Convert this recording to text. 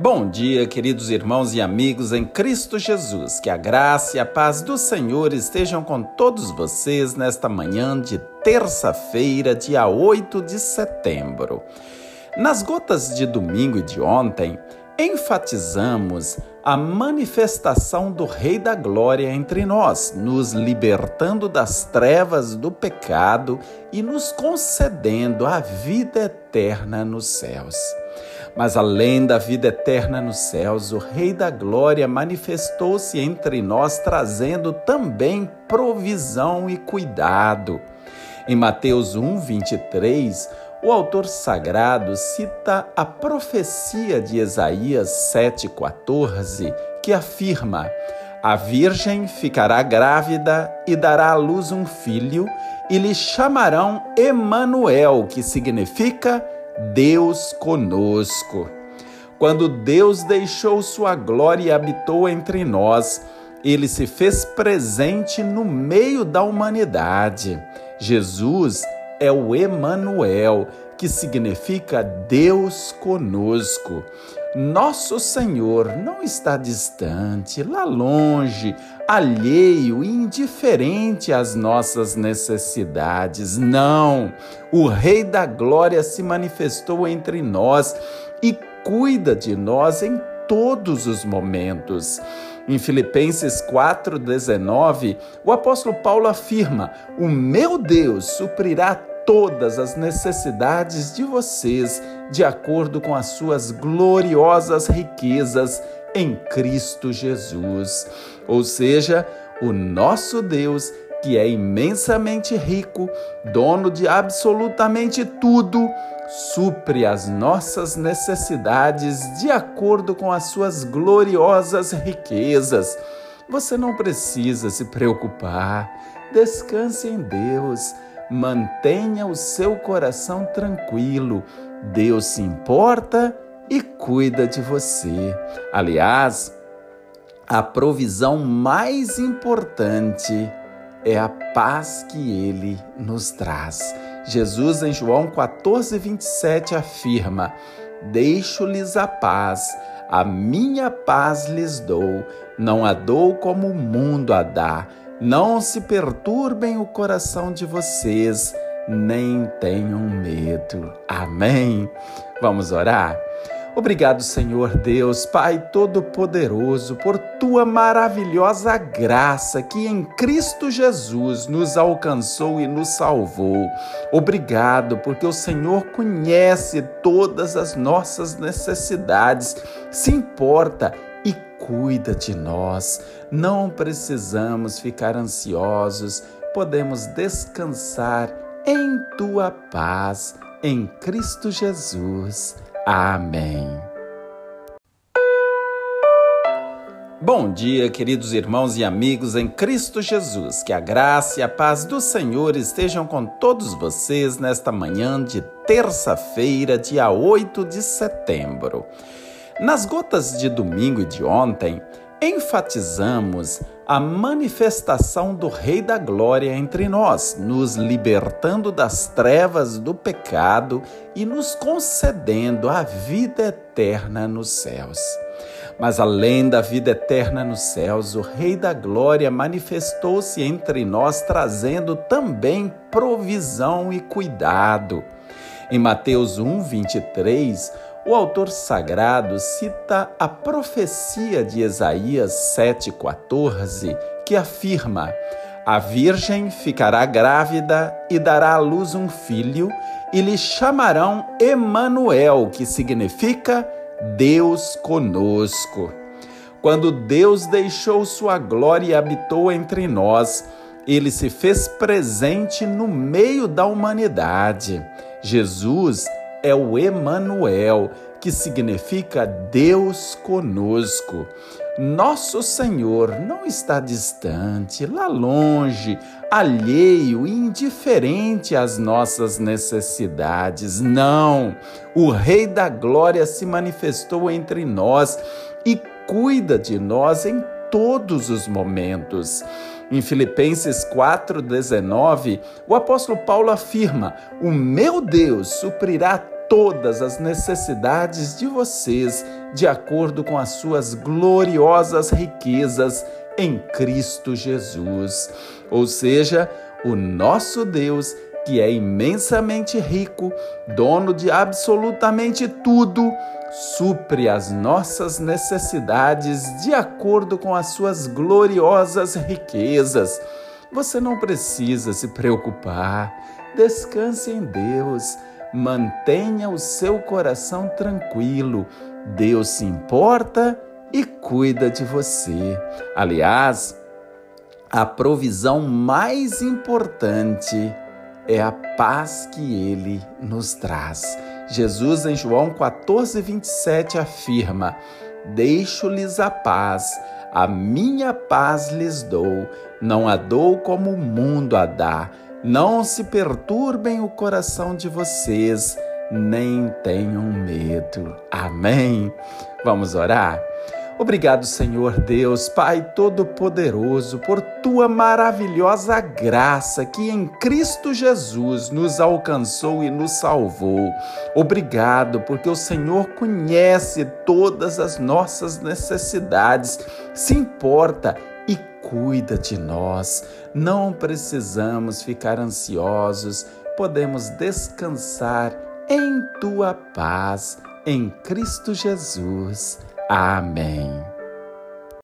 Bom dia, queridos irmãos e amigos em Cristo Jesus. Que a graça e a paz do Senhor estejam com todos vocês nesta manhã de terça-feira, dia 8 de setembro. Nas gotas de domingo e de ontem, enfatizamos a manifestação do Rei da Glória entre nós, nos libertando das trevas do pecado e nos concedendo a vida eterna nos céus. Mas além da vida eterna nos céus, o Rei da Glória manifestou-se entre nós, trazendo também provisão e cuidado. Em Mateus 1, 23, o autor sagrado cita a profecia de Isaías 7,14, que afirma: A Virgem ficará grávida e dará à luz um filho, e lhe chamarão Emanuel, que significa Deus conosco. Quando Deus deixou sua glória e habitou entre nós, ele se fez presente no meio da humanidade. Jesus é o Emanuel, que significa Deus conosco. Nosso Senhor não está distante, lá longe, alheio indiferente às nossas necessidades. Não! O Rei da Glória se manifestou entre nós e cuida de nós em todos os momentos. Em Filipenses 4,19, o apóstolo Paulo afirma: O meu Deus suprirá todas as necessidades de vocês de acordo com as suas gloriosas riquezas em Cristo Jesus. Ou seja, o nosso Deus, que é imensamente rico, dono de absolutamente tudo, supre as nossas necessidades de acordo com as suas gloriosas riquezas. Você não precisa se preocupar. Descanse em Deus mantenha o seu coração tranquilo. Deus se importa e cuida de você. Aliás, a provisão mais importante é a paz que ele nos traz. Jesus, em João 14, 27, afirma: Deixo-lhes a paz, a minha paz lhes dou, não a dou como o mundo a dá. Não se perturbem o coração de vocês, nem tenham medo. Amém. Vamos orar? Obrigado, Senhor Deus, Pai Todo-Poderoso, por tua maravilhosa graça que em Cristo Jesus nos alcançou e nos salvou. Obrigado, porque o Senhor conhece todas as nossas necessidades, se importa cuida de nós. Não precisamos ficar ansiosos, podemos descansar em tua paz, em Cristo Jesus. Amém. Bom dia, queridos irmãos e amigos em Cristo Jesus. Que a graça e a paz do Senhor estejam com todos vocês nesta manhã de terça-feira, dia 8 de setembro. Nas gotas de domingo e de ontem, enfatizamos a manifestação do Rei da Glória entre nós, nos libertando das trevas do pecado e nos concedendo a vida eterna nos céus. Mas além da vida eterna nos céus, o Rei da Glória manifestou-se entre nós, trazendo também provisão e cuidado. Em Mateus 1, 23, o autor sagrado cita a profecia de Isaías 7,14, que afirma: A Virgem ficará grávida e dará à luz um filho, e lhe chamarão Emanuel, que significa Deus conosco. Quando Deus deixou sua glória e habitou entre nós, ele se fez presente no meio da humanidade. Jesus é o Emanuel, que significa Deus conosco. Nosso Senhor não está distante, lá longe, alheio indiferente às nossas necessidades. Não! O Rei da Glória se manifestou entre nós e cuida de nós em todos os momentos. Em Filipenses 4,19, o apóstolo Paulo afirma: O meu Deus suprirá todas as necessidades de vocês, de acordo com as suas gloriosas riquezas em Cristo Jesus. Ou seja, o nosso Deus, que é imensamente rico, dono de absolutamente tudo, supre as nossas necessidades de acordo com as suas gloriosas riquezas. Você não precisa se preocupar. Descanse em Deus. Mantenha o seu coração tranquilo. Deus se importa e cuida de você. Aliás, a provisão mais importante é a paz que ele nos traz. Jesus, em João 14, 27, afirma: Deixo-lhes a paz, a minha paz lhes dou, não a dou como o mundo a dá. Não se perturbem o coração de vocês, nem tenham medo. Amém. Vamos orar? Obrigado, Senhor Deus, Pai Todo-Poderoso, por tua maravilhosa graça que em Cristo Jesus nos alcançou e nos salvou. Obrigado, porque o Senhor conhece todas as nossas necessidades, se importa e cuida de nós. Não precisamos ficar ansiosos, podemos descansar em tua paz, em Cristo Jesus. Amém.